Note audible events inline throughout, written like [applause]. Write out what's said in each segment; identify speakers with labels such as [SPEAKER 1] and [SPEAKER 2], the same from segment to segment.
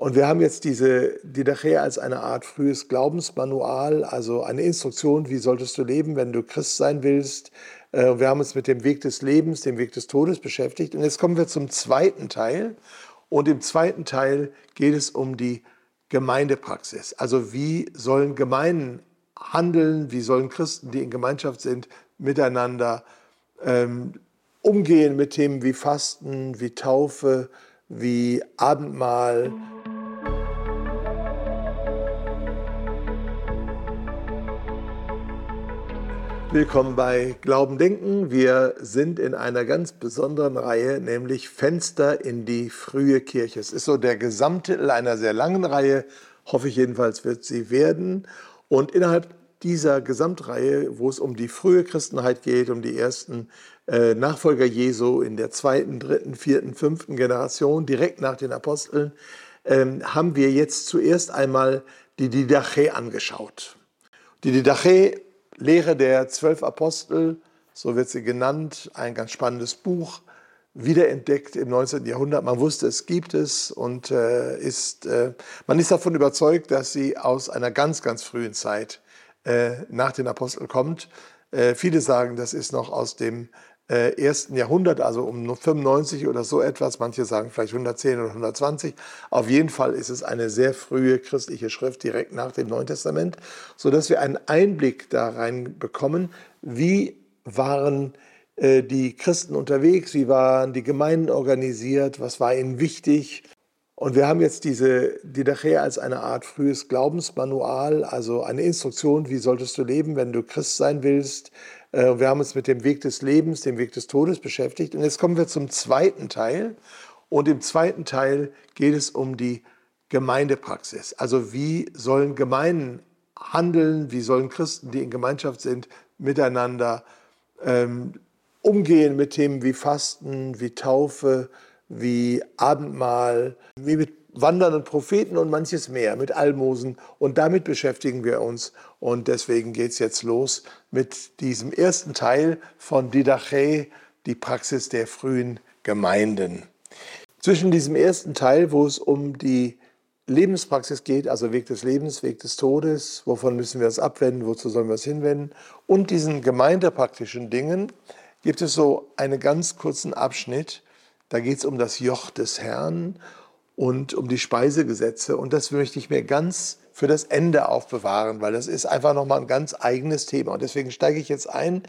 [SPEAKER 1] Und wir haben jetzt diese Didache als eine Art frühes Glaubensmanual, also eine Instruktion, wie solltest du leben, wenn du Christ sein willst. Äh, wir haben uns mit dem Weg des Lebens, dem Weg des Todes beschäftigt. Und jetzt kommen wir zum zweiten Teil. Und im zweiten Teil geht es um die Gemeindepraxis. Also wie sollen Gemeinden handeln, wie sollen Christen, die in Gemeinschaft sind, miteinander ähm, umgehen mit Themen wie Fasten, wie Taufe, wie Abendmahl. Willkommen bei Glauben Denken. Wir sind in einer ganz besonderen Reihe, nämlich Fenster in die frühe Kirche. Es ist so der Gesamttitel einer sehr langen Reihe, hoffe ich jedenfalls wird sie werden. Und innerhalb dieser Gesamtreihe, wo es um die frühe Christenheit geht, um die ersten äh, Nachfolger Jesu in der zweiten, dritten, vierten, fünften Generation, direkt nach den Aposteln, äh, haben wir jetzt zuerst einmal die Didache angeschaut. Die Didache Lehre der zwölf Apostel, so wird sie genannt, ein ganz spannendes Buch, wiederentdeckt im 19. Jahrhundert. Man wusste, es gibt es und äh, ist, äh, man ist davon überzeugt, dass sie aus einer ganz, ganz frühen Zeit äh, nach den Aposteln kommt. Äh, viele sagen, das ist noch aus dem äh, ersten Jahrhundert, also um 95 oder so etwas. Manche sagen vielleicht 110 oder 120. Auf jeden Fall ist es eine sehr frühe christliche Schrift direkt nach dem Neuen Testament, so dass wir einen Einblick da rein bekommen, wie waren äh, die Christen unterwegs, wie waren die Gemeinden organisiert, was war ihnen wichtig. Und wir haben jetzt diese Didache als eine Art frühes Glaubensmanual, also eine Instruktion, wie solltest du leben, wenn du Christ sein willst, wir haben uns mit dem Weg des Lebens, dem Weg des Todes beschäftigt. Und jetzt kommen wir zum zweiten Teil. Und im zweiten Teil geht es um die Gemeindepraxis. Also wie sollen Gemeinden handeln, wie sollen Christen, die in Gemeinschaft sind, miteinander ähm, umgehen mit Themen wie Fasten, wie Taufe, wie Abendmahl, wie mit wandernden Propheten und manches mehr, mit Almosen. Und damit beschäftigen wir uns. Und deswegen geht es jetzt los mit diesem ersten Teil von Didache, die Praxis der frühen Gemeinden. Zwischen diesem ersten Teil, wo es um die Lebenspraxis geht, also Weg des Lebens, Weg des Todes, wovon müssen wir uns abwenden, wozu sollen wir uns hinwenden, und diesen gemeindepraktischen Dingen, gibt es so einen ganz kurzen Abschnitt. Da geht es um das Joch des Herrn und um die Speisegesetze. Und das möchte ich mir ganz für das Ende aufbewahren, weil das ist einfach nochmal ein ganz eigenes Thema. Und deswegen steige ich jetzt ein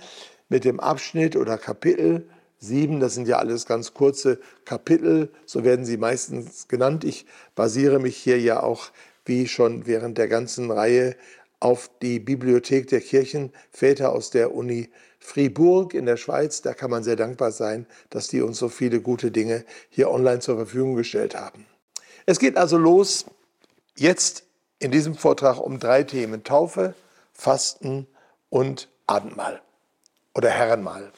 [SPEAKER 1] mit dem Abschnitt oder Kapitel 7. Das sind ja alles ganz kurze Kapitel, so werden sie meistens genannt. Ich basiere mich hier ja auch, wie schon während der ganzen Reihe, auf die Bibliothek der Kirchenväter aus der Uni Fribourg in der Schweiz. Da kann man sehr dankbar sein, dass die uns so viele gute Dinge hier online zur Verfügung gestellt haben. Es geht also los jetzt in diesem Vortrag um drei Themen. Taufe, Fasten und Abendmahl oder Herrenmahl.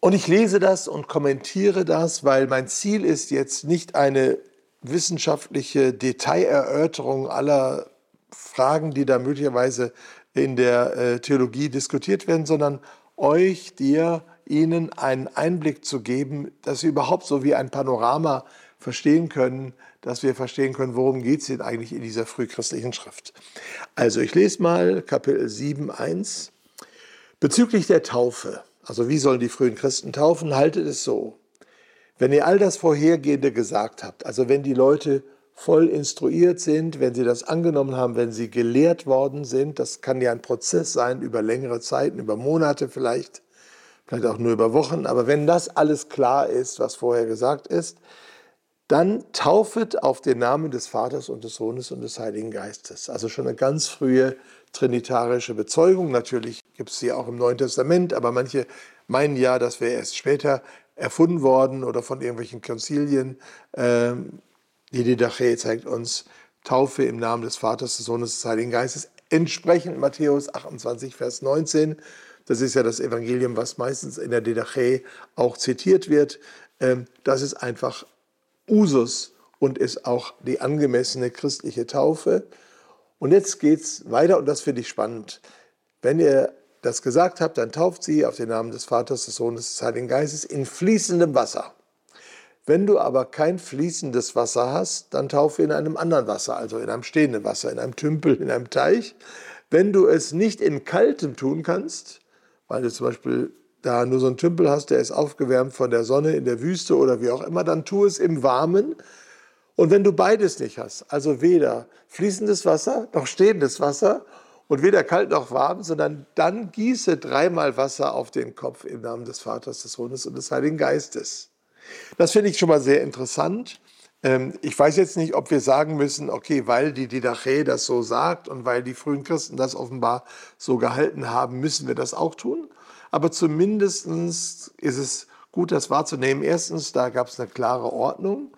[SPEAKER 1] Und ich lese das und kommentiere das, weil mein Ziel ist jetzt nicht eine wissenschaftliche Detailerörterung aller Fragen, die da möglicherweise in der äh, Theologie diskutiert werden, sondern euch, dir, Ihnen einen Einblick zu geben, dass Sie überhaupt so wie ein Panorama verstehen können, dass wir verstehen können, worum geht es denn eigentlich in dieser frühchristlichen Schrift. Also ich lese mal Kapitel 7, 1. Bezüglich der Taufe, also wie sollen die frühen Christen taufen, haltet es so. Wenn ihr all das Vorhergehende gesagt habt, also wenn die Leute voll instruiert sind, wenn sie das angenommen haben, wenn sie gelehrt worden sind, das kann ja ein Prozess sein über längere Zeiten, über Monate vielleicht, vielleicht auch nur über Wochen, aber wenn das alles klar ist, was vorher gesagt ist, dann taufet auf den Namen des Vaters und des Sohnes und des Heiligen Geistes. Also schon eine ganz frühe trinitarische Bezeugung. Natürlich gibt es sie auch im Neuen Testament, aber manche meinen ja, das wäre erst später erfunden worden oder von irgendwelchen Konzilien. Ähm, die Didache zeigt uns Taufe im Namen des Vaters, des Sohnes, des Heiligen Geistes, entsprechend Matthäus 28, Vers 19. Das ist ja das Evangelium, was meistens in der Didache auch zitiert wird. Ähm, das ist einfach Usus und ist auch die angemessene christliche Taufe. Und jetzt geht es weiter und das finde ich spannend. Wenn ihr das gesagt habt, dann tauft sie auf den Namen des Vaters, des Sohnes, des Heiligen Geistes in fließendem Wasser. Wenn du aber kein fließendes Wasser hast, dann taufe in einem anderen Wasser, also in einem stehenden Wasser, in einem Tümpel, in einem Teich. Wenn du es nicht in kaltem tun kannst, weil du zum Beispiel da nur so einen Tümpel hast, der ist aufgewärmt von der Sonne in der Wüste oder wie auch immer, dann tu es im Warmen. Und wenn du beides nicht hast, also weder fließendes Wasser noch stehendes Wasser und weder kalt noch warm, sondern dann gieße dreimal Wasser auf den Kopf im Namen des Vaters, des Sohnes und des Heiligen Geistes. Das finde ich schon mal sehr interessant. Ähm, ich weiß jetzt nicht, ob wir sagen müssen, okay, weil die Didache das so sagt und weil die frühen Christen das offenbar so gehalten haben, müssen wir das auch tun. Aber zumindest ist es gut, das wahrzunehmen. Erstens, da gab es eine klare Ordnung.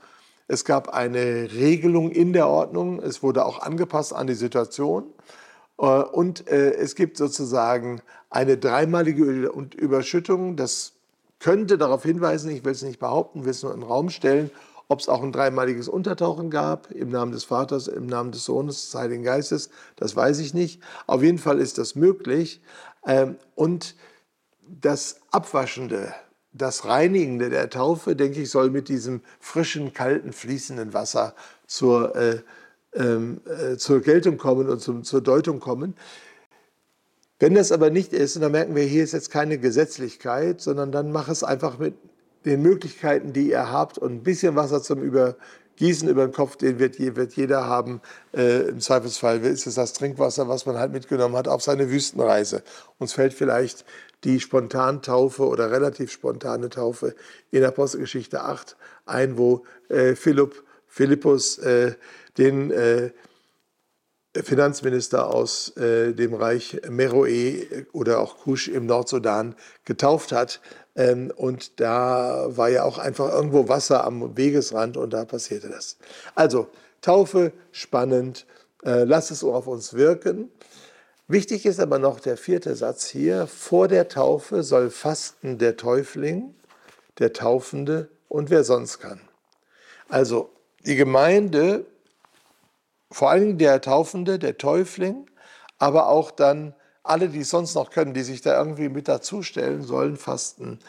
[SPEAKER 1] Es gab eine Regelung in der Ordnung. Es wurde auch angepasst an die Situation. Äh, und äh, es gibt sozusagen eine dreimalige Überschüttung. Das könnte darauf hinweisen, ich will es nicht behaupten, will es nur in den Raum stellen, ob es auch ein dreimaliges Untertauchen gab, im Namen des Vaters, im Namen des Sohnes, des Heiligen Geistes, das weiß ich nicht. Auf jeden Fall ist das möglich. Ähm, und das Abwaschende, das Reinigende der Taufe, denke ich, soll mit diesem frischen, kalten, fließenden Wasser zur, äh, ähm, äh, zur Geltung kommen und zum, zur Deutung kommen. Wenn das aber nicht ist, und dann merken wir, hier ist jetzt keine Gesetzlichkeit, sondern dann mach es einfach mit den Möglichkeiten, die ihr habt und ein bisschen Wasser zum Übergießen über den Kopf, den wird, wird jeder haben. Äh, Im Zweifelsfall ist es das Trinkwasser, was man halt mitgenommen hat auf seine Wüstenreise. Uns fällt vielleicht die Spontantaufe oder relativ spontane Taufe in Apostelgeschichte 8 ein, wo äh, Philipp, Philippus äh, den äh, Finanzminister aus äh, dem Reich Meroe oder auch Kusch im Nordsudan getauft hat. Ähm, und da war ja auch einfach irgendwo Wasser am Wegesrand und da passierte das. Also Taufe, spannend, äh, lass es auf uns wirken. Wichtig ist aber noch der vierte Satz hier. Vor der Taufe soll fasten der Täufling, der Taufende und wer sonst kann. Also die Gemeinde vor allem der Taufende, der Täufling, aber auch dann alle, die es sonst noch können, die sich da irgendwie mit dazustellen, sollen fasten.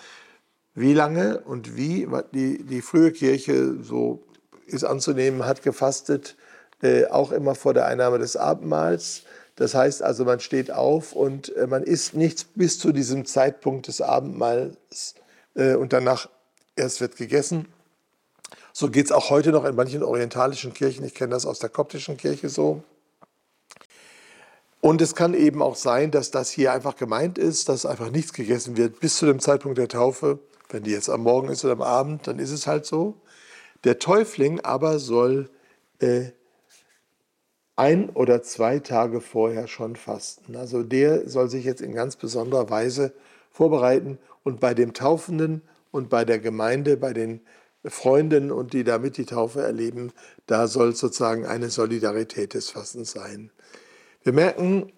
[SPEAKER 1] Wie lange und wie die, die frühe Kirche, so ist anzunehmen, hat gefastet, äh, auch immer vor der Einnahme des Abendmahls. Das heißt also, man steht auf und äh, man isst nichts bis zu diesem Zeitpunkt des Abendmahls äh, und danach erst wird gegessen. So geht es auch heute noch in manchen orientalischen Kirchen. Ich kenne das aus der koptischen Kirche so. Und es kann eben auch sein, dass das hier einfach gemeint ist, dass einfach nichts gegessen wird bis zu dem Zeitpunkt der Taufe. Wenn die jetzt am Morgen ist oder am Abend, dann ist es halt so. Der Täufling aber soll äh, ein oder zwei Tage vorher schon fasten. Also der soll sich jetzt in ganz besonderer Weise vorbereiten und bei dem Taufenden und bei der Gemeinde, bei den Freunden und die damit die Taufe erleben, da soll sozusagen eine Solidarität des Fastens sein. Wir merken,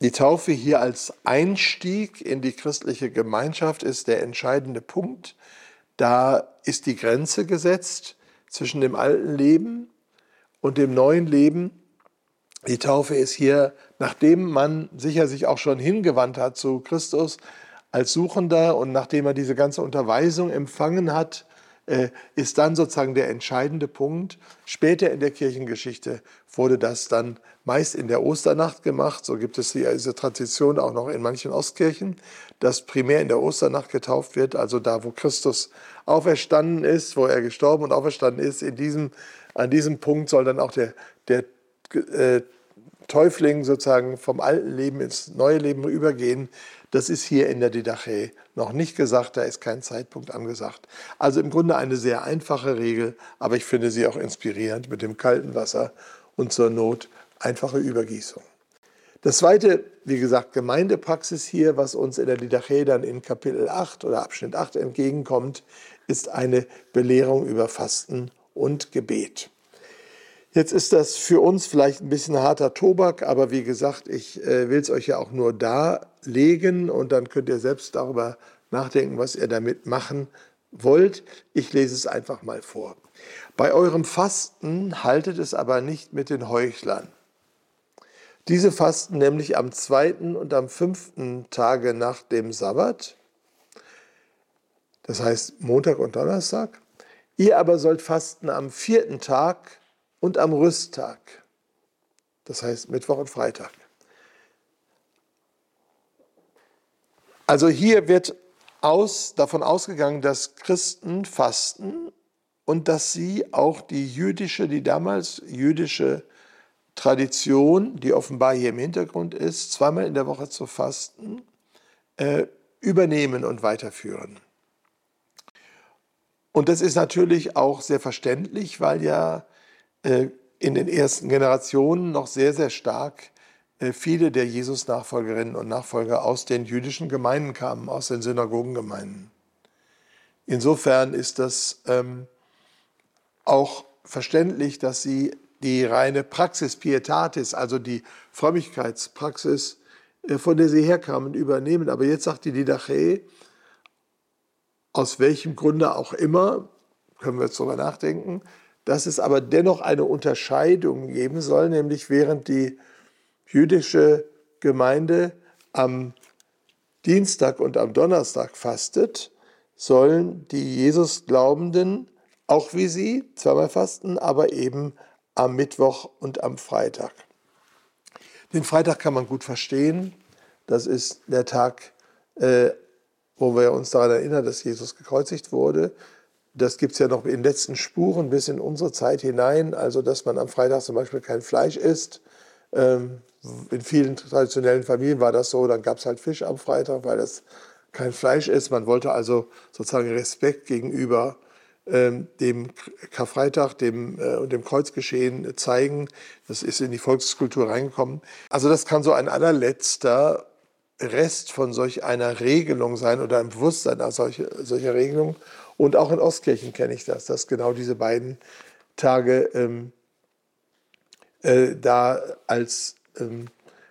[SPEAKER 1] die Taufe hier als Einstieg in die christliche Gemeinschaft ist der entscheidende Punkt. Da ist die Grenze gesetzt zwischen dem alten Leben und dem neuen Leben. Die Taufe ist hier, nachdem man sicher sich auch schon hingewandt hat zu Christus als Suchender und nachdem er diese ganze Unterweisung empfangen hat, äh, ist dann sozusagen der entscheidende Punkt. Später in der Kirchengeschichte wurde das dann meist in der Osternacht gemacht. So gibt es diese Tradition auch noch in manchen Ostkirchen, dass primär in der Osternacht getauft wird, also da, wo Christus auferstanden ist, wo er gestorben und auferstanden ist. In diesem, an diesem Punkt soll dann auch der, der äh, Täufling sozusagen vom alten Leben ins neue Leben übergehen. Das ist hier in der Didache noch nicht gesagt, da ist kein Zeitpunkt angesagt. Also im Grunde eine sehr einfache Regel, aber ich finde sie auch inspirierend mit dem kalten Wasser und zur Not einfache Übergießung. Das zweite, wie gesagt, Gemeindepraxis hier, was uns in der Didache dann in Kapitel 8 oder Abschnitt 8 entgegenkommt, ist eine Belehrung über Fasten und Gebet. Jetzt ist das für uns vielleicht ein bisschen harter Tobak, aber wie gesagt, ich äh, will es euch ja auch nur darlegen und dann könnt ihr selbst darüber nachdenken, was ihr damit machen wollt. Ich lese es einfach mal vor. Bei eurem Fasten haltet es aber nicht mit den Heuchlern. Diese fasten nämlich am zweiten und am fünften Tage nach dem Sabbat, das heißt Montag und Donnerstag, Ihr aber sollt fasten am vierten Tag und am Rüsttag. Das heißt Mittwoch und Freitag. Also hier wird aus, davon ausgegangen, dass Christen fasten und dass sie auch die jüdische, die damals jüdische Tradition, die offenbar hier im Hintergrund ist, zweimal in der Woche zu fasten, äh, übernehmen und weiterführen. Und das ist natürlich auch sehr verständlich, weil ja in den ersten Generationen noch sehr, sehr stark äh, viele der Jesus-Nachfolgerinnen und Nachfolger aus den jüdischen Gemeinden kamen, aus den Synagogengemeinden. Insofern ist das ähm, auch verständlich, dass sie die reine Praxis Pietatis, also die Frömmigkeitspraxis, äh, von der sie herkamen, übernehmen. Aber jetzt sagt die Didache, aus welchem Grunde auch immer, können wir jetzt darüber nachdenken, dass es aber dennoch eine Unterscheidung geben soll, nämlich während die jüdische Gemeinde am Dienstag und am Donnerstag fastet, sollen die Jesus-Glaubenden auch wie sie zweimal fasten, aber eben am Mittwoch und am Freitag. Den Freitag kann man gut verstehen. Das ist der Tag, äh, wo wir uns daran erinnern, dass Jesus gekreuzigt wurde. Das gibt es ja noch in letzten Spuren bis in unsere Zeit hinein, also dass man am Freitag zum Beispiel kein Fleisch isst. Ähm, in vielen traditionellen Familien war das so, dann gab es halt Fisch am Freitag, weil das kein Fleisch ist. Man wollte also sozusagen Respekt gegenüber ähm, dem Karfreitag dem, äh, und dem Kreuzgeschehen zeigen. Das ist in die Volkskultur reingekommen. Also das kann so ein allerletzter Rest von solch einer Regelung sein oder ein Bewusstsein als solche, solcher Regelung. Und auch in Ostkirchen kenne ich das, dass genau diese beiden Tage ähm, äh, da als ähm,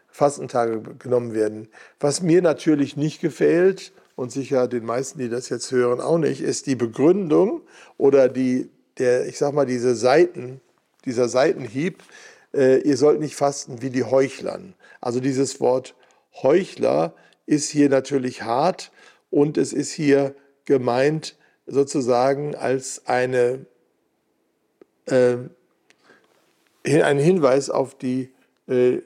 [SPEAKER 1] Fastentage genommen werden. Was mir natürlich nicht gefällt, und sicher den meisten, die das jetzt hören, auch nicht, ist die Begründung oder die, der, ich sag mal, diese Seiten, dieser Seitenhieb, äh, ihr sollt nicht fasten wie die Heuchlern. Also dieses Wort Heuchler ist hier natürlich hart und es ist hier gemeint sozusagen als eine, äh, ein Hinweis auf die äh,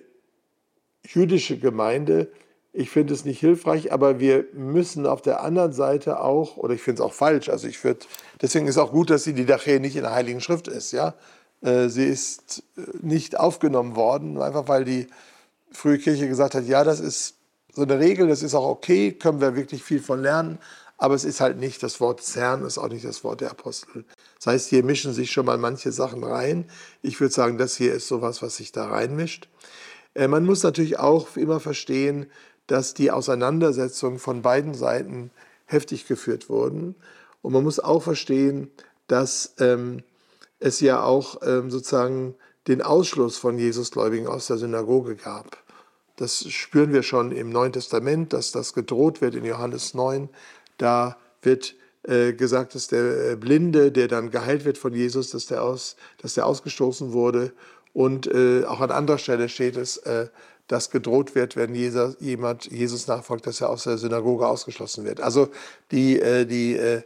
[SPEAKER 1] jüdische Gemeinde, ich finde es nicht hilfreich, aber wir müssen auf der anderen Seite auch, oder ich finde es auch falsch, also ich würde, deswegen ist auch gut, dass die Didache nicht in der Heiligen Schrift ist, ja. Äh, sie ist äh, nicht aufgenommen worden, einfach weil die frühe Kirche gesagt hat, ja, das ist so eine Regel, das ist auch okay, können wir wirklich viel von lernen, aber es ist halt nicht das Wort Herrn, ist auch nicht das Wort der Apostel. Das heißt, hier mischen sich schon mal manche Sachen rein. Ich würde sagen, das hier ist sowas, was sich da reinmischt. Äh, man muss natürlich auch immer verstehen, dass die Auseinandersetzungen von beiden Seiten heftig geführt wurden. Und man muss auch verstehen, dass ähm, es ja auch ähm, sozusagen den Ausschluss von Jesusgläubigen aus der Synagoge gab. Das spüren wir schon im Neuen Testament, dass das gedroht wird in Johannes 9. Da wird äh, gesagt, dass der äh, Blinde, der dann geheilt wird von Jesus, dass der, aus, dass der ausgestoßen wurde. Und äh, auch an anderer Stelle steht es, äh, dass gedroht wird, wenn Jesus, jemand Jesus nachfolgt, dass er aus der Synagoge ausgeschlossen wird. Also die, äh, die, äh,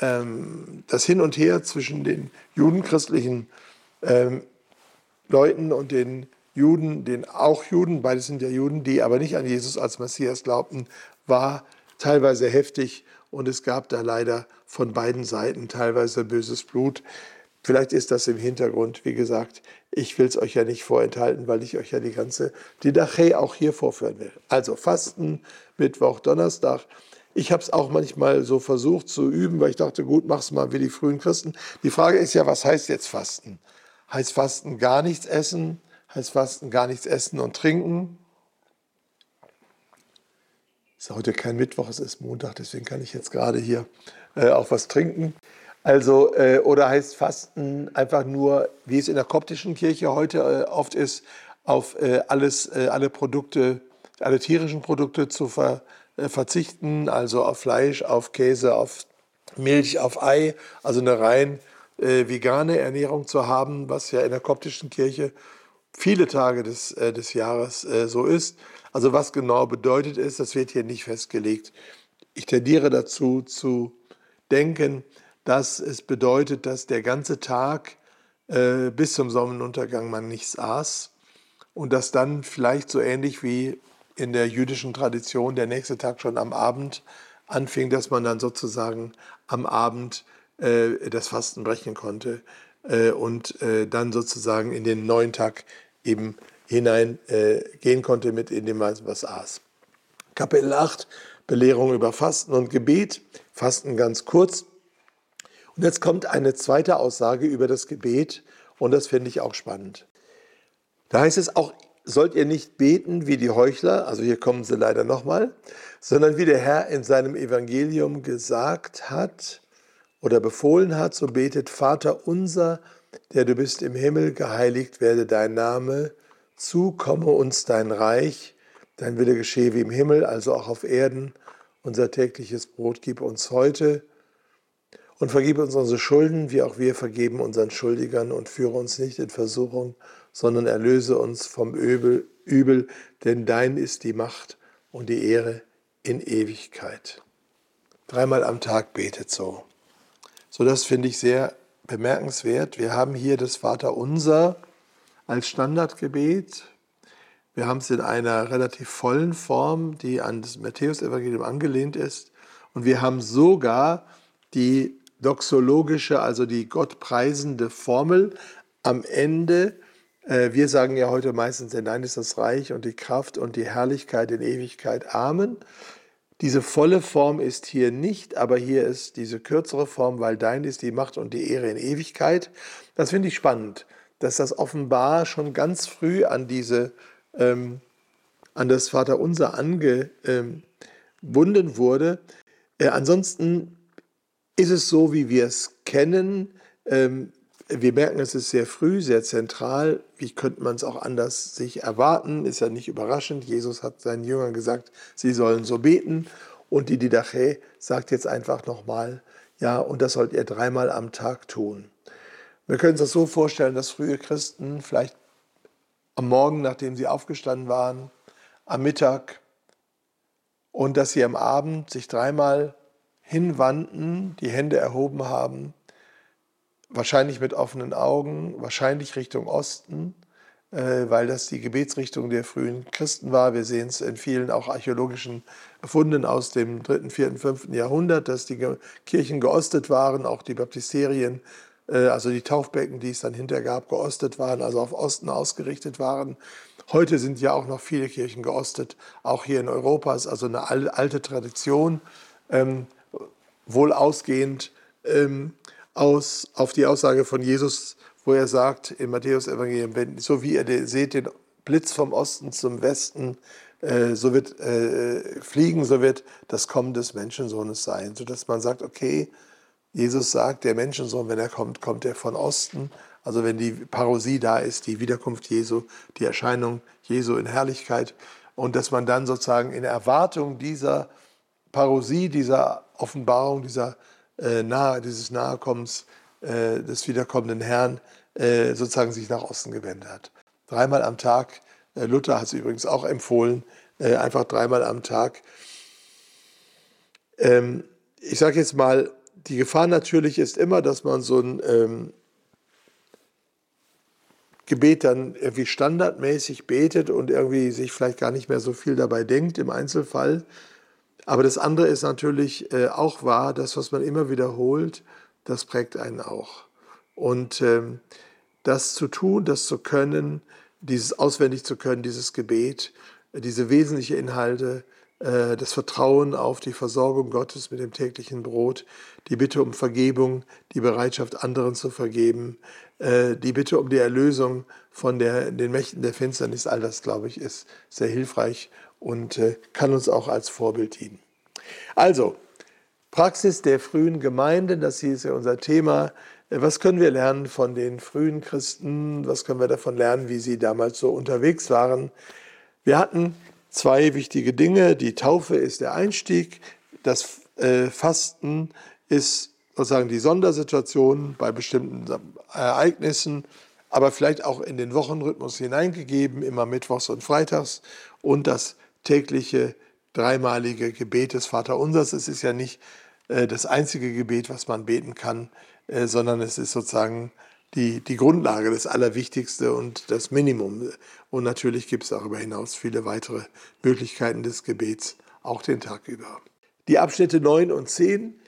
[SPEAKER 1] ähm, das Hin und Her zwischen den judenchristlichen ähm, Leuten und den Juden, den auch Juden, beide sind ja Juden, die aber nicht an Jesus als Messias glaubten, war teilweise heftig und es gab da leider von beiden Seiten teilweise böses Blut. Vielleicht ist das im Hintergrund, wie gesagt, ich will es euch ja nicht vorenthalten, weil ich euch ja die ganze Didache auch hier vorführen will. Also Fasten, Mittwoch, Donnerstag. Ich habe es auch manchmal so versucht zu üben, weil ich dachte, gut, mach's mal wie die frühen Christen. Die Frage ist ja, was heißt jetzt Fasten? Heißt Fasten gar nichts essen? Heißt Fasten gar nichts essen und trinken? Es ist heute kein Mittwoch, es ist Montag, deswegen kann ich jetzt gerade hier äh, auch was trinken. Also, äh, oder heißt Fasten einfach nur, wie es in der koptischen Kirche heute äh, oft ist, auf äh, alles, äh, alle Produkte, alle tierischen Produkte zu ver, äh, verzichten, also auf Fleisch, auf Käse, auf Milch, auf Ei, also eine rein äh, vegane Ernährung zu haben, was ja in der koptischen Kirche viele Tage des, des Jahres so ist. Also was genau bedeutet ist, das wird hier nicht festgelegt. Ich tendiere dazu zu denken, dass es bedeutet, dass der ganze Tag äh, bis zum Sonnenuntergang man nichts aß und dass dann vielleicht so ähnlich wie in der jüdischen Tradition der nächste Tag schon am Abend anfing, dass man dann sozusagen am Abend äh, das Fasten brechen konnte äh, und äh, dann sozusagen in den neuen Tag eben hineingehen äh, konnte, mit in dem was aß. Kapitel 8, Belehrung über Fasten und Gebet. Fasten ganz kurz. Und jetzt kommt eine zweite Aussage über das Gebet und das finde ich auch spannend. Da heißt es auch, sollt ihr nicht beten wie die Heuchler, also hier kommen sie leider nochmal, sondern wie der Herr in seinem Evangelium gesagt hat oder befohlen hat, so betet Vater unser, der du bist im Himmel, geheiligt werde dein Name, zukomme uns dein Reich, dein Wille geschehe wie im Himmel, also auch auf Erden. Unser tägliches Brot gib uns heute und vergib uns unsere Schulden, wie auch wir vergeben unseren Schuldigern und führe uns nicht in Versuchung, sondern erlöse uns vom Übel, Übel, denn dein ist die Macht und die Ehre in Ewigkeit. Dreimal am Tag betet so. So, das finde ich sehr bemerkenswert. Wir haben hier das Vaterunser als Standardgebet. Wir haben es in einer relativ vollen Form, die an das Matthäusevangelium angelehnt ist. Und wir haben sogar die doxologische, also die gottpreisende Formel am Ende. Äh, wir sagen ja heute meistens, denn dein ist das Reich und die Kraft und die Herrlichkeit in Ewigkeit. Amen. Diese volle Form ist hier nicht, aber hier ist diese kürzere Form, weil dein ist die Macht und die Ehre in Ewigkeit. Das finde ich spannend, dass das offenbar schon ganz früh an diese, ähm, an das Vaterunser angebunden wurde. Äh, ansonsten ist es so, wie wir es kennen. Ähm, wir merken, es ist sehr früh, sehr zentral. Wie könnte man es auch anders sich erwarten? Ist ja nicht überraschend. Jesus hat seinen Jüngern gesagt, sie sollen so beten. Und die Didache sagt jetzt einfach nochmal, ja, und das sollt ihr dreimal am Tag tun. Wir können uns das so vorstellen, dass frühe Christen vielleicht am Morgen, nachdem sie aufgestanden waren, am Mittag und dass sie am Abend sich dreimal hinwandten, die Hände erhoben haben, wahrscheinlich mit offenen Augen, wahrscheinlich Richtung Osten, äh, weil das die Gebetsrichtung der frühen Christen war. Wir sehen es in vielen auch archäologischen Funden aus dem 3., 4., 5. Jahrhundert, dass die Kirchen geostet waren, auch die Baptisterien, äh, also die Taufbecken, die es dann hinterher gab, geostet waren, also auf Osten ausgerichtet waren. Heute sind ja auch noch viele Kirchen geostet, auch hier in Europa ist also eine alte Tradition. Ähm, wohl ausgehend ähm, aus, auf die Aussage von Jesus, wo er sagt im Matthäus-Evangelium, so wie ihr seht den Blitz vom Osten zum Westen, äh, so wird äh, fliegen, so wird das Kommen des Menschensohnes sein, sodass man sagt, okay, Jesus sagt, der Menschensohn, wenn er kommt, kommt er von Osten. Also wenn die Parosie da ist, die Wiederkunft Jesu, die Erscheinung Jesu in Herrlichkeit und dass man dann sozusagen in Erwartung dieser Parosie, dieser Offenbarung, dieser, äh, nahe, dieses Nahekommens äh, des wiederkommenden Herrn äh, sozusagen sich nach Osten gewendet hat. Dreimal am Tag, äh, Luther hat es übrigens auch empfohlen, äh, einfach dreimal am Tag. Ähm, ich sage jetzt mal, die Gefahr natürlich ist immer, dass man so ein ähm, Gebet dann irgendwie standardmäßig betet und irgendwie sich vielleicht gar nicht mehr so viel dabei denkt im Einzelfall. Aber das andere ist natürlich äh, auch wahr, das, was man immer wiederholt, das prägt einen auch. Und ähm, das zu tun, das zu können, dieses auswendig zu können, dieses Gebet, diese wesentlichen Inhalte, äh, das Vertrauen auf die Versorgung Gottes mit dem täglichen Brot, die Bitte um Vergebung, die Bereitschaft, anderen zu vergeben, äh, die Bitte um die Erlösung von der, den Mächten der Finsternis, all das, glaube ich, ist sehr hilfreich und äh, kann uns auch als Vorbild dienen. Also, Praxis der frühen Gemeinden, das hier ist ja unser Thema. Äh, was können wir lernen von den frühen Christen? Was können wir davon lernen, wie sie damals so unterwegs waren? Wir hatten zwei wichtige Dinge. Die Taufe ist der Einstieg. Das äh, Fasten ist sozusagen die Sondersituation bei bestimmten Ereignissen, aber vielleicht auch in den Wochenrhythmus hineingegeben, immer mittwochs und freitags. Und das tägliche dreimalige Gebet des Vaterunsers. Es ist ja nicht äh, das einzige Gebet, was man beten kann, äh, sondern es ist sozusagen die, die Grundlage, das Allerwichtigste und das Minimum. Und natürlich gibt es darüber hinaus viele weitere Möglichkeiten des Gebets, auch den Tag über. Die Abschnitte 9 und 10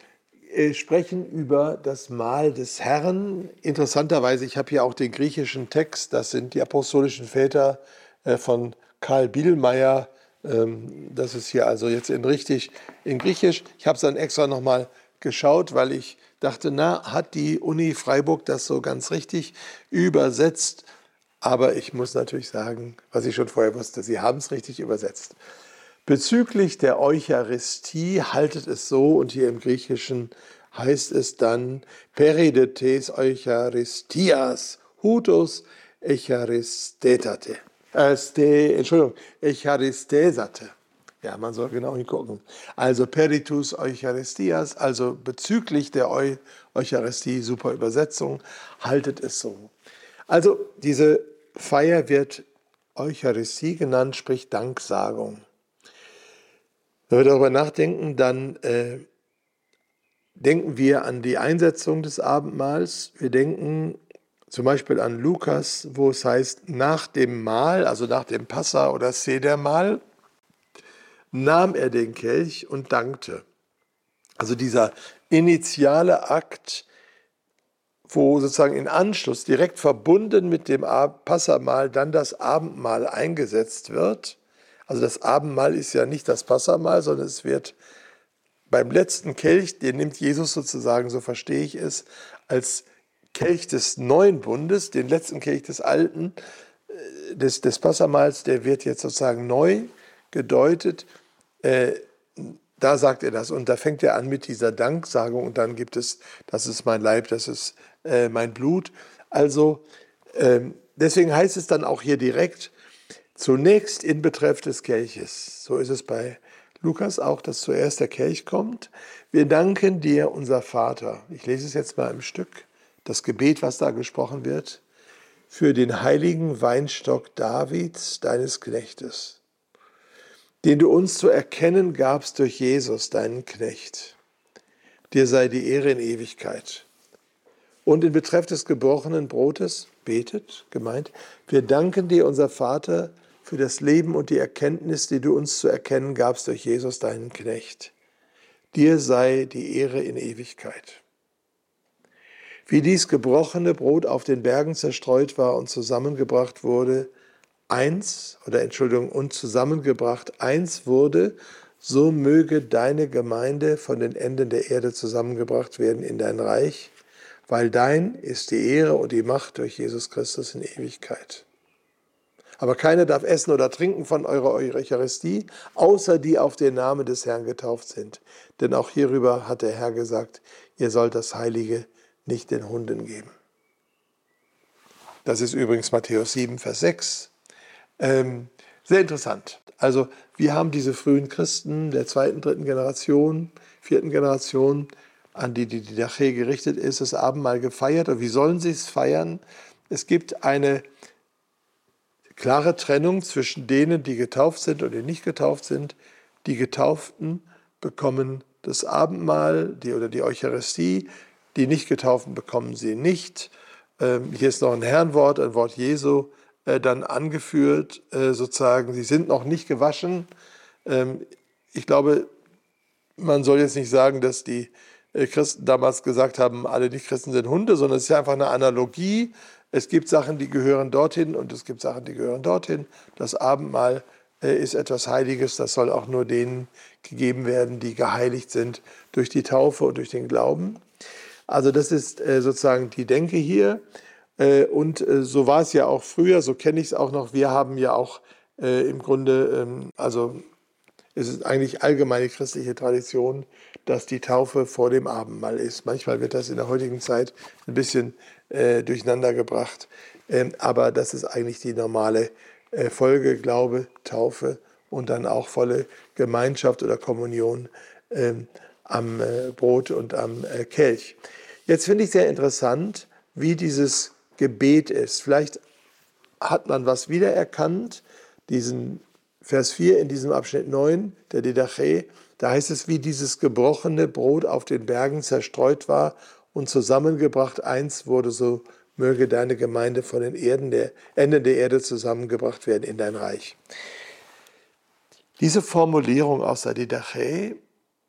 [SPEAKER 1] äh, sprechen über das Mahl des Herrn. Interessanterweise, ich habe hier auch den griechischen Text, das sind die apostolischen Väter äh, von Karl Bielmeier. Ähm, das ist hier also jetzt in richtig in Griechisch. Ich habe es dann extra nochmal geschaut, weil ich dachte, na, hat die Uni Freiburg das so ganz richtig übersetzt? Aber ich muss natürlich sagen, was ich schon vorher wusste, sie haben es richtig übersetzt. Bezüglich der Eucharistie haltet es so, und hier im Griechischen heißt es dann Peridetes Eucharistias, Hutus Echaristetate. Äh, ste, Entschuldigung, Echaristesate. Ja, man soll genau hingucken. Also Peritus Eucharistias, also bezüglich der Eu Eucharistie, super Übersetzung, haltet es so. Also diese Feier wird Eucharistie genannt, sprich Danksagung. Wenn wir darüber nachdenken, dann äh, denken wir an die Einsetzung des Abendmahls. Wir denken zum Beispiel an Lukas, wo es heißt, nach dem Mahl, also nach dem Passa oder Sedermahl, nahm er den Kelch und dankte. Also dieser initiale Akt, wo sozusagen in Anschluss direkt verbunden mit dem Passamal dann das Abendmahl eingesetzt wird. Also das Abendmahl ist ja nicht das Passamal, sondern es wird beim letzten Kelch, den nimmt Jesus sozusagen, so verstehe ich es, als Kelch des neuen Bundes, den letzten Kelch des alten, äh, des, des Passamals, der wird jetzt sozusagen neu gedeutet. Äh, da sagt er das und da fängt er an mit dieser Danksagung und dann gibt es, das ist mein Leib, das ist äh, mein Blut. Also ähm, deswegen heißt es dann auch hier direkt, zunächst in Betreff des Kelches. So ist es bei Lukas auch, dass zuerst der Kelch kommt. Wir danken dir, unser Vater. Ich lese es jetzt mal im Stück, das Gebet, was da gesprochen wird, für den heiligen Weinstock Davids, deines Knechtes, den du uns zu erkennen gabst durch Jesus, deinen Knecht. Dir sei die Ehre in Ewigkeit. Und in Betreff des gebrochenen Brotes, betet, gemeint, wir danken dir, unser Vater, für das Leben und die Erkenntnis, die du uns zu erkennen gabst durch Jesus, deinen Knecht. Dir sei die Ehre in Ewigkeit. Wie dies gebrochene Brot auf den Bergen zerstreut war und zusammengebracht wurde, eins, oder Entschuldigung, und zusammengebracht eins wurde, so möge deine Gemeinde von den Enden der Erde zusammengebracht werden in dein Reich, weil dein ist die Ehre und die Macht durch Jesus Christus in Ewigkeit. Aber keiner darf essen oder trinken von eurer Eucharistie, außer die auf den Namen des Herrn getauft sind. Denn auch hierüber hat der Herr gesagt, ihr sollt das Heilige nicht den Hunden geben. Das ist übrigens Matthäus 7, Vers 6. Ähm, sehr interessant. Also wir haben diese frühen Christen der zweiten, dritten Generation, vierten Generation, an die die Didache gerichtet ist, das Abendmahl gefeiert. Und wie sollen sie es feiern? Es gibt eine klare Trennung zwischen denen, die getauft sind und die nicht getauft sind. Die Getauften bekommen das Abendmahl die, oder die Eucharistie, die nicht Getauften bekommen sie nicht. Ähm, hier ist noch ein Herrnwort, ein Wort Jesu, äh, dann angeführt, äh, sozusagen, sie sind noch nicht gewaschen. Ähm, ich glaube, man soll jetzt nicht sagen, dass die äh, Christen damals gesagt haben, alle Nicht-Christen sind Hunde, sondern es ist einfach eine Analogie es gibt Sachen, die gehören dorthin und es gibt Sachen, die gehören dorthin. Das Abendmahl äh, ist etwas Heiliges, das soll auch nur denen gegeben werden, die geheiligt sind durch die Taufe und durch den Glauben. Also das ist äh, sozusagen die Denke hier. Äh, und so war es ja auch früher, so kenne ich es auch noch. Wir haben ja auch im Grunde, ähm, also es ist eigentlich allgemeine christliche Tradition, dass die Taufe vor dem Abendmahl ist. Manchmal wird das in der heutigen Zeit ein bisschen äh, durcheinander gebracht. Ähm, aber das ist eigentlich die normale äh, Folge, Glaube, Taufe und dann auch volle Gemeinschaft oder Kommunion ähm, am äh, Brot und am äh, Kelch. Jetzt finde ich sehr interessant, wie dieses Gebet ist. Vielleicht hat man was wiedererkannt, diesen Vers 4 in diesem Abschnitt 9 der Didache, Da heißt es, wie dieses gebrochene Brot auf den Bergen zerstreut war und zusammengebracht eins wurde, so möge deine Gemeinde von den Erden der, Enden der Erde zusammengebracht werden in dein Reich. Diese Formulierung aus der Didache,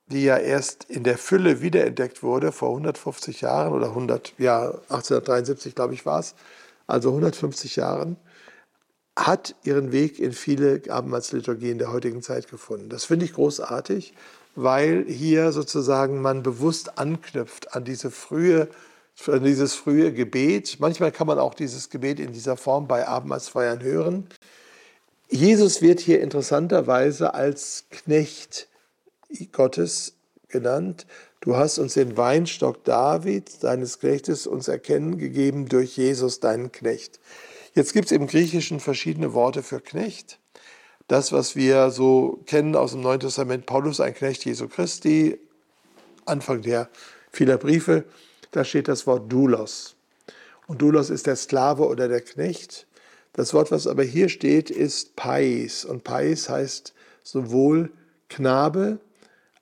[SPEAKER 1] die ja erst in der Fülle wiederentdeckt wurde vor 150 Jahren oder 100, ja 1873 glaube ich war es, also 150 Jahren, hat ihren Weg in viele Abendmahlsliturgien der heutigen Zeit gefunden. Das finde ich großartig, weil hier sozusagen man bewusst anknüpft an diese frühe an dieses frühe Gebet. Manchmal kann man auch dieses Gebet in dieser Form bei Abendmahlsfeiern hören. Jesus wird hier interessanterweise als Knecht Gottes genannt. Du hast uns den Weinstock David, deines Knechtes, uns erkennen gegeben durch Jesus, deinen Knecht. Jetzt gibt es im Griechischen verschiedene Worte für Knecht. Das, was wir so kennen aus dem Neuen Testament, Paulus, ein Knecht Jesu Christi, Anfang der vieler Briefe, da steht das Wort Doulos. Und Doulos ist der Sklave oder der Knecht. Das Wort, was aber hier steht, ist Pais. Und Pais heißt sowohl Knabe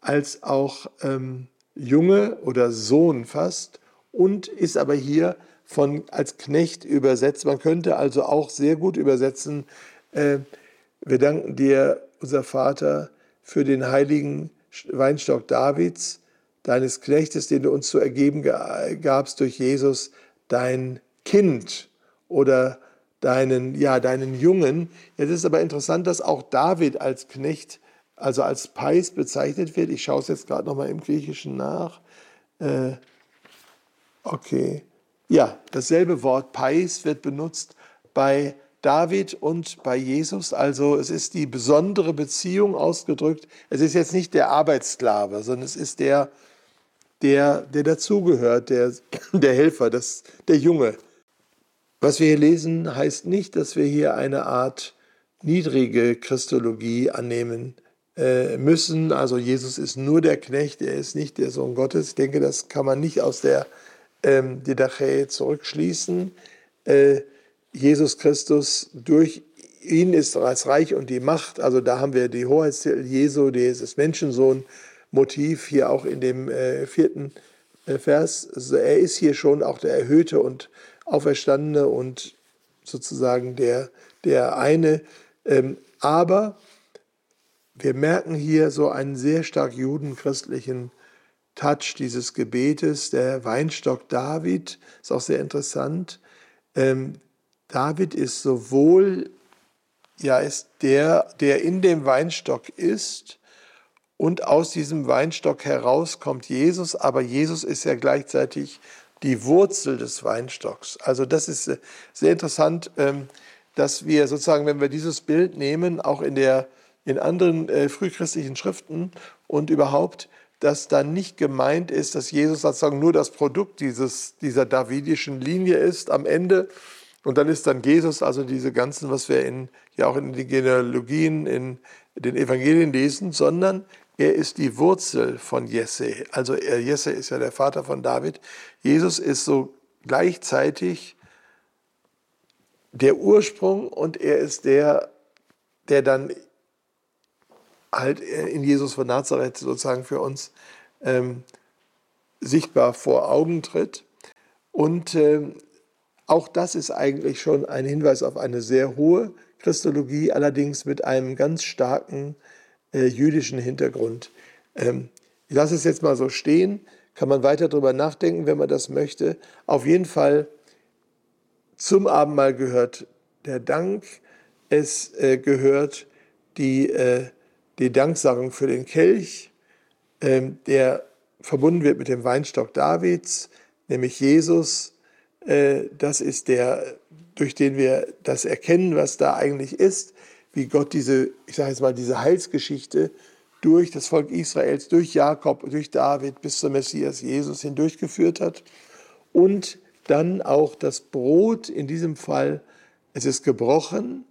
[SPEAKER 1] als auch ähm, Junge oder Sohn fast und ist aber hier von, als Knecht übersetzt. Man könnte also auch sehr gut übersetzen, äh, wir danken dir, unser Vater, für den heiligen Weinstock Davids, deines Knechtes, den du uns zu ergeben gabst durch Jesus, dein Kind oder deinen, ja, deinen Jungen. Jetzt ist aber interessant, dass auch David als Knecht, also als Peis bezeichnet wird. Ich schaue es jetzt gerade nochmal im Griechischen nach. Äh, okay. Ja, dasselbe Wort Pais wird benutzt bei David und bei Jesus. Also es ist die besondere Beziehung ausgedrückt. Es ist jetzt nicht der Arbeitssklave, sondern es ist der, der, der dazugehört, der, [clears throat] der Helfer, das, der Junge. Was wir hier lesen, heißt nicht, dass wir hier eine Art niedrige Christologie annehmen müssen. Also Jesus ist nur der Knecht, er ist nicht der Sohn Gottes. Ich denke, das kann man nicht aus der ähm, Didache zurückschließen. Äh, Jesus Christus, durch ihn ist das Reich und die Macht, also da haben wir die Hoheitstitel Jesu, dieses Menschensohn-Motiv hier auch in dem äh, vierten äh, Vers. Also er ist hier schon auch der Erhöhte und Auferstandene und sozusagen der, der eine. Ähm, aber wir merken hier so einen sehr stark judenchristlichen Touch dieses Gebetes, der Weinstock David, ist auch sehr interessant. Ähm, David ist sowohl, ja, ist der, der in dem Weinstock ist und aus diesem Weinstock herauskommt Jesus, aber Jesus ist ja gleichzeitig die Wurzel des Weinstocks. Also das ist äh, sehr interessant, ähm, dass wir sozusagen, wenn wir dieses Bild nehmen, auch in, der, in anderen äh, frühchristlichen Schriften und überhaupt, dass dann nicht gemeint ist, dass Jesus sozusagen nur das Produkt dieses, dieser davidischen Linie ist am Ende. Und dann ist dann Jesus, also diese ganzen, was wir in, ja auch in den Genealogien, in den Evangelien lesen, sondern er ist die Wurzel von Jesse. Also er, Jesse ist ja der Vater von David. Jesus ist so gleichzeitig der Ursprung und er ist der, der dann halt in Jesus von Nazareth sozusagen für uns ähm, sichtbar vor Augen tritt. Und äh, auch das ist eigentlich schon ein Hinweis auf eine sehr hohe Christologie, allerdings mit einem ganz starken äh, jüdischen Hintergrund. Ähm, ich lasse es jetzt mal so stehen, kann man weiter darüber nachdenken, wenn man das möchte. Auf jeden Fall zum Abendmahl gehört der Dank, es äh, gehört die äh, die Danksagung für den Kelch, ähm, der verbunden wird mit dem Weinstock Davids, nämlich Jesus. Äh, das ist der, durch den wir das erkennen, was da eigentlich ist, wie Gott diese, ich sage jetzt mal, diese Heilsgeschichte durch das Volk Israels, durch Jakob, durch David bis zum Messias Jesus hindurchgeführt hat. Und dann auch das Brot in diesem Fall, es ist gebrochen,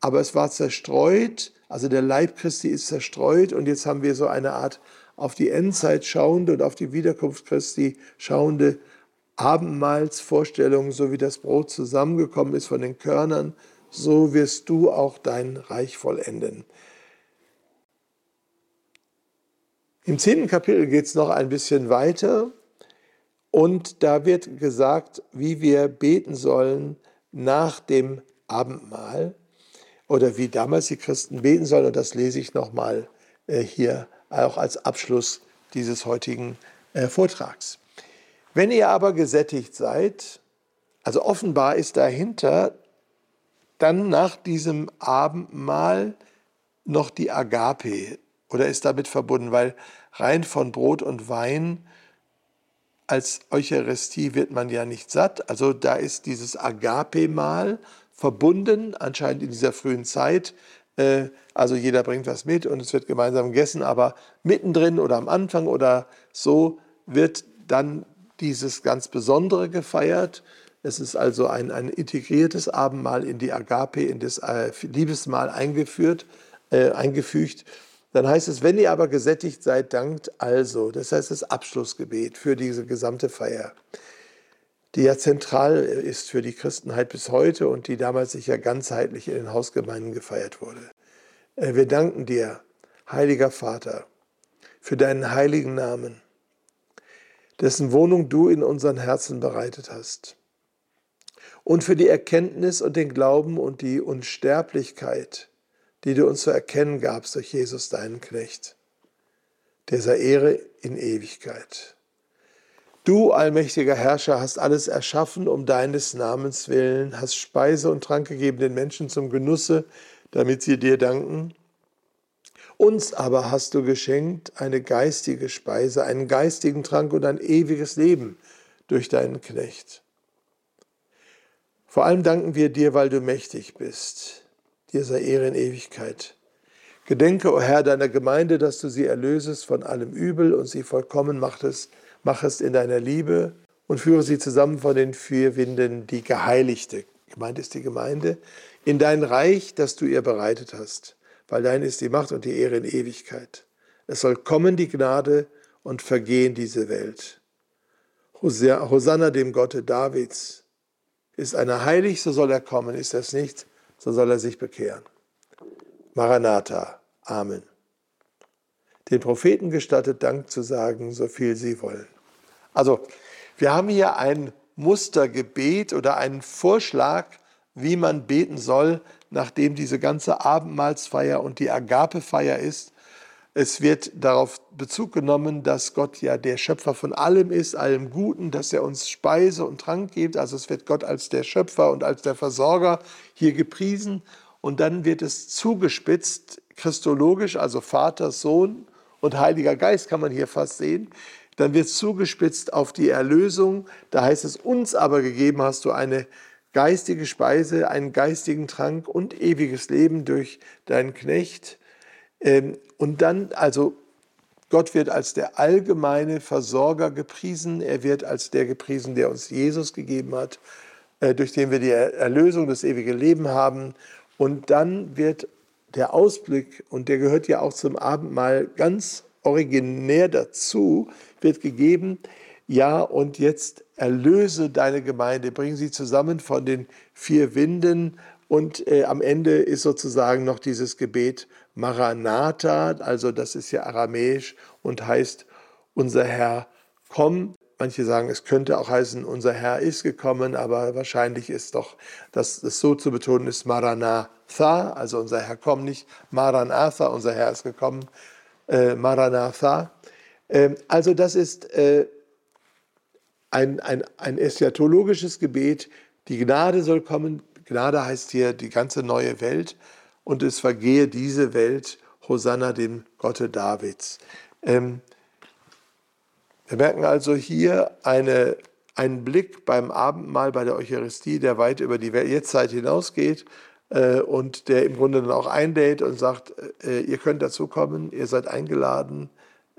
[SPEAKER 1] aber es war zerstreut also der Leib Christi ist zerstreut und jetzt haben wir so eine Art auf die Endzeit schauende und auf die Wiederkunft Christi schauende Abendmahlsvorstellung, so wie das Brot zusammengekommen ist von den Körnern, so wirst du auch dein Reich vollenden. Im zehnten Kapitel geht es noch ein bisschen weiter und da wird gesagt, wie wir beten sollen nach dem Abendmahl oder wie damals die Christen beten sollen. Und das lese ich nochmal äh, hier auch als Abschluss dieses heutigen äh, Vortrags. Wenn ihr aber gesättigt seid, also offenbar ist dahinter dann nach diesem Abendmahl noch die Agape oder ist damit verbunden, weil rein von Brot und Wein als Eucharistie wird man ja nicht satt. Also da ist dieses Agape-Mahl verbunden, anscheinend in dieser frühen Zeit. Äh, also jeder bringt was mit und es wird gemeinsam gegessen, aber mittendrin oder am Anfang oder so wird dann dieses ganz Besondere gefeiert. Es ist also ein, ein integriertes Abendmahl in die Agape, in das äh, Liebesmahl eingeführt, äh, eingefügt. Dann heißt es, wenn ihr aber gesättigt seid, dankt also. Das heißt das Abschlussgebet für diese gesamte Feier, die ja zentral ist für die Christenheit bis heute und die damals sicher ganzheitlich in den Hausgemeinden gefeiert wurde. Äh, wir danken dir, heiliger Vater, für deinen heiligen Namen, dessen Wohnung du in unseren Herzen bereitet hast. Und für die Erkenntnis und den Glauben und die Unsterblichkeit, die du uns zu erkennen gabst durch Jesus, deinen Knecht. Der sei Ehre in Ewigkeit. Du, allmächtiger Herrscher, hast alles erschaffen um deines Namens willen, hast Speise und Trank gegeben den Menschen zum Genusse, damit sie dir danken. Uns aber hast du geschenkt eine geistige Speise, einen geistigen Trank und ein ewiges Leben durch deinen Knecht. Vor allem danken wir dir, weil du mächtig bist dir sei Ehre in Ewigkeit. Gedenke, o oh Herr, deiner Gemeinde, dass du sie erlösest von allem Übel und sie vollkommen machtest, machest in deiner Liebe und führe sie zusammen von den vier Winden, die Geheiligte, gemeint ist die Gemeinde, in dein Reich, das du ihr bereitet hast, weil dein ist die Macht und die Ehre in Ewigkeit. Es soll kommen die Gnade und vergehen diese Welt. Hosanna dem Gotte Davids. Ist einer heilig, so soll er kommen. Ist das nicht, so soll er sich bekehren. Maranatha. Amen. Den Propheten gestattet Dank zu sagen, so viel sie wollen. Also, wir haben hier ein Mustergebet oder einen Vorschlag, wie man beten soll, nachdem diese ganze Abendmahlsfeier und die Agapefeier ist. Es wird darauf Bezug genommen, dass Gott ja der Schöpfer von allem ist, allem Guten, dass er uns Speise und Trank gibt. Also es wird Gott als der Schöpfer und als der Versorger hier gepriesen. Und dann wird es zugespitzt, christologisch, also Vater, Sohn und Heiliger Geist kann man hier fast sehen. Dann wird es zugespitzt auf die Erlösung. Da heißt es, uns aber gegeben hast du eine geistige Speise, einen geistigen Trank und ewiges Leben durch deinen Knecht. Ähm, und dann, also Gott wird als der allgemeine Versorger gepriesen. Er wird als der gepriesen, der uns Jesus gegeben hat, äh, durch den wir die Erlösung, das ewige Leben haben. Und dann wird der Ausblick, und der gehört ja auch zum Abendmahl ganz originär dazu, wird gegeben, ja, und jetzt erlöse deine Gemeinde, bring sie zusammen von den vier Winden und äh, am Ende ist sozusagen noch dieses Gebet Maranatha, also das ist ja aramäisch und heißt, unser Herr, komm. Manche sagen, es könnte auch heißen, unser Herr ist gekommen, aber wahrscheinlich ist doch, dass es so zu betonen ist, Maranatha, also unser Herr komm nicht, Maranatha, unser Herr ist gekommen, äh, Maranatha. Äh, also das ist äh, ein, ein, ein eschatologisches Gebet, die Gnade soll kommen, Gnade heißt hier die ganze neue Welt. Und es vergehe diese Welt, Hosanna dem Gotte Davids. Ähm, wir merken also hier eine, einen Blick beim Abendmahl, bei der Eucharistie, der weit über die Jetztzeit hinausgeht äh, und der im Grunde dann auch einlädt und sagt, äh, ihr könnt dazukommen, ihr seid eingeladen,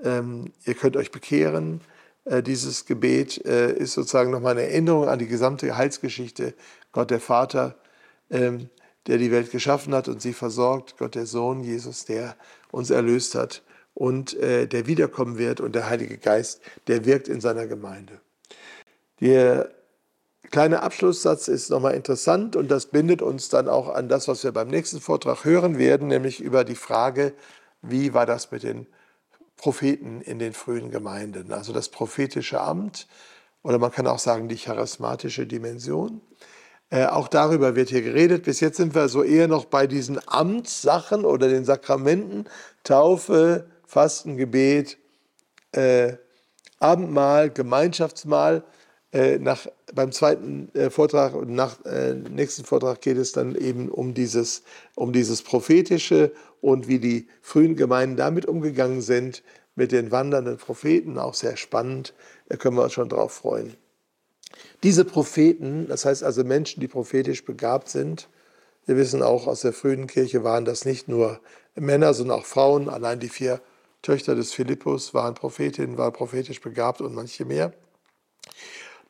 [SPEAKER 1] ähm, ihr könnt euch bekehren. Äh, dieses Gebet äh, ist sozusagen nochmal eine Erinnerung an die gesamte Heilsgeschichte. Gott der Vater, ähm, der die Welt geschaffen hat und sie versorgt, Gott der Sohn, Jesus, der uns erlöst hat und äh, der wiederkommen wird und der Heilige Geist, der wirkt in seiner Gemeinde. Der kleine Abschlusssatz ist nochmal interessant und das bindet uns dann auch an das, was wir beim nächsten Vortrag hören werden, nämlich über die Frage, wie war das mit den Propheten in den frühen Gemeinden. Also das prophetische Amt oder man kann auch sagen die charismatische Dimension. Äh, auch darüber wird hier geredet. Bis jetzt sind wir so eher noch bei diesen Amtssachen oder den Sakramenten, Taufe, Fasten, Gebet, äh, Abendmahl, Gemeinschaftsmahl. Äh, nach, beim zweiten äh, Vortrag und nach äh, nächsten Vortrag geht es dann eben um dieses, um dieses Prophetische und wie die frühen Gemeinden damit umgegangen sind, mit den wandernden Propheten. Auch sehr spannend, da können wir uns schon drauf freuen. Diese Propheten, das heißt also Menschen, die prophetisch begabt sind, wir wissen auch aus der frühen Kirche waren das nicht nur Männer, sondern auch Frauen. Allein die vier Töchter des Philippus waren Prophetinnen, waren prophetisch begabt und manche mehr.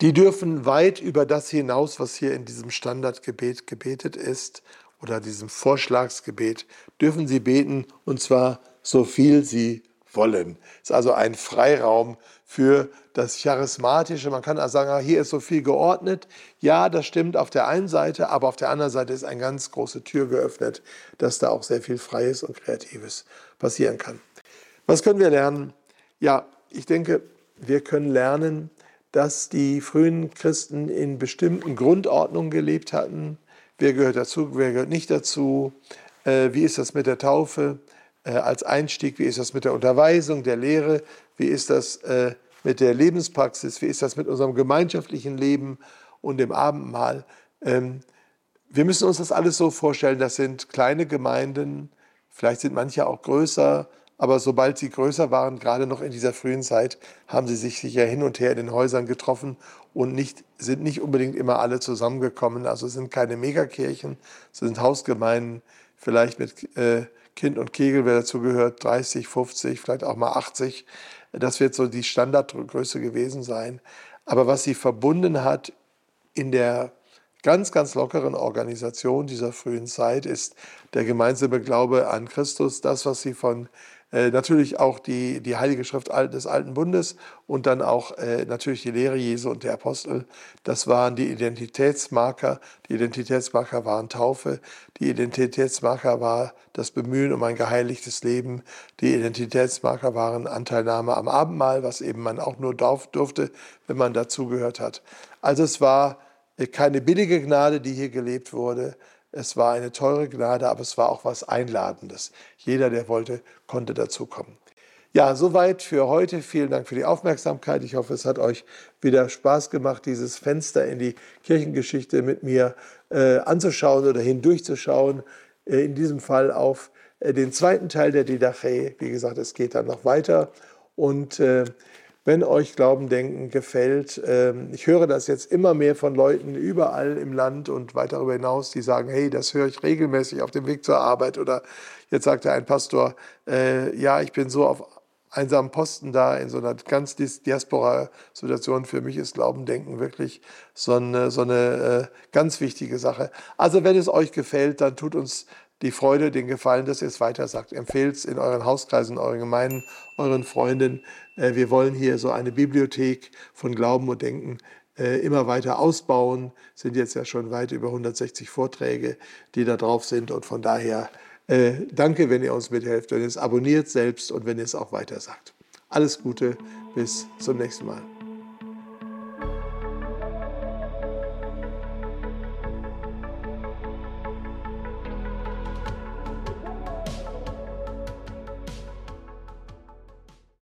[SPEAKER 1] Die dürfen weit über das hinaus, was hier in diesem Standardgebet gebetet ist, oder diesem Vorschlagsgebet, dürfen sie beten, und zwar so viel sie wollen. Ist also ein Freiraum für das Charismatische. Man kann also sagen, ah, hier ist so viel geordnet. Ja, das stimmt auf der einen Seite, aber auf der anderen Seite ist eine ganz große Tür geöffnet, dass da auch sehr viel Freies und Kreatives passieren kann. Was können wir lernen? Ja, ich denke, wir können lernen, dass die frühen Christen in bestimmten Grundordnungen gelebt hatten. Wer gehört dazu, wer gehört nicht dazu? Äh, wie ist das mit der Taufe äh, als Einstieg? Wie ist das mit der Unterweisung, der Lehre? Wie ist das äh, mit der Lebenspraxis? Wie ist das mit unserem gemeinschaftlichen Leben und dem Abendmahl? Ähm, wir müssen uns das alles so vorstellen, das sind kleine Gemeinden, vielleicht sind manche auch größer, aber sobald sie größer waren, gerade noch in dieser frühen Zeit, haben sie sich sicher hin und her in den Häusern getroffen und nicht, sind nicht unbedingt immer alle zusammengekommen. Also es sind keine Megakirchen, es sind Hausgemeinden, vielleicht mit äh, Kind und Kegel, wer dazu gehört, 30, 50, vielleicht auch mal 80. Das wird so die Standardgröße gewesen sein. Aber was sie verbunden hat in der ganz, ganz lockeren Organisation dieser frühen Zeit ist der gemeinsame Glaube an Christus, das, was sie von natürlich auch die, die Heilige Schrift des Alten Bundes und dann auch äh, natürlich die Lehre Jesu und der Apostel. Das waren die Identitätsmarker. Die Identitätsmarker waren Taufe. Die Identitätsmarker war das Bemühen um ein geheiligtes Leben. Die Identitätsmarker waren Anteilnahme am Abendmahl, was eben man auch nur durfte, wenn man dazugehört hat. Also es war äh, keine billige Gnade, die hier gelebt wurde, es war eine teure Gnade, aber es war auch was Einladendes. Jeder, der wollte, konnte dazukommen. Ja, soweit für heute. Vielen Dank für die Aufmerksamkeit. Ich hoffe, es hat euch wieder Spaß gemacht, dieses Fenster in die Kirchengeschichte mit mir äh, anzuschauen oder hindurchzuschauen. Äh, in diesem Fall auf äh, den zweiten Teil der Didache. Wie gesagt, es geht dann noch weiter. Und äh, wenn euch Glauben denken gefällt. Ähm, ich höre das jetzt immer mehr von Leuten überall im Land und weit darüber hinaus, die sagen, hey, das höre ich regelmäßig auf dem Weg zur Arbeit. Oder jetzt sagte ein Pastor, äh, ja, ich bin so auf einsamen Posten da in so einer ganz Diaspora-Situation. Für mich ist Glauben denken wirklich so eine, so eine äh, ganz wichtige Sache. Also wenn es euch gefällt, dann tut uns die Freude, den Gefallen, dass ihr es weiter sagt. Empfehlt es in euren Hauskreisen, euren Gemeinden, euren Freunden. Äh, wir wollen hier so eine Bibliothek von Glauben und Denken äh, immer weiter ausbauen. Es sind jetzt ja schon weit über 160 Vorträge, die da drauf sind. Und von daher äh, danke, wenn ihr uns mithelft, wenn ihr es abonniert selbst und wenn ihr es auch weiter sagt. Alles Gute, bis zum nächsten Mal.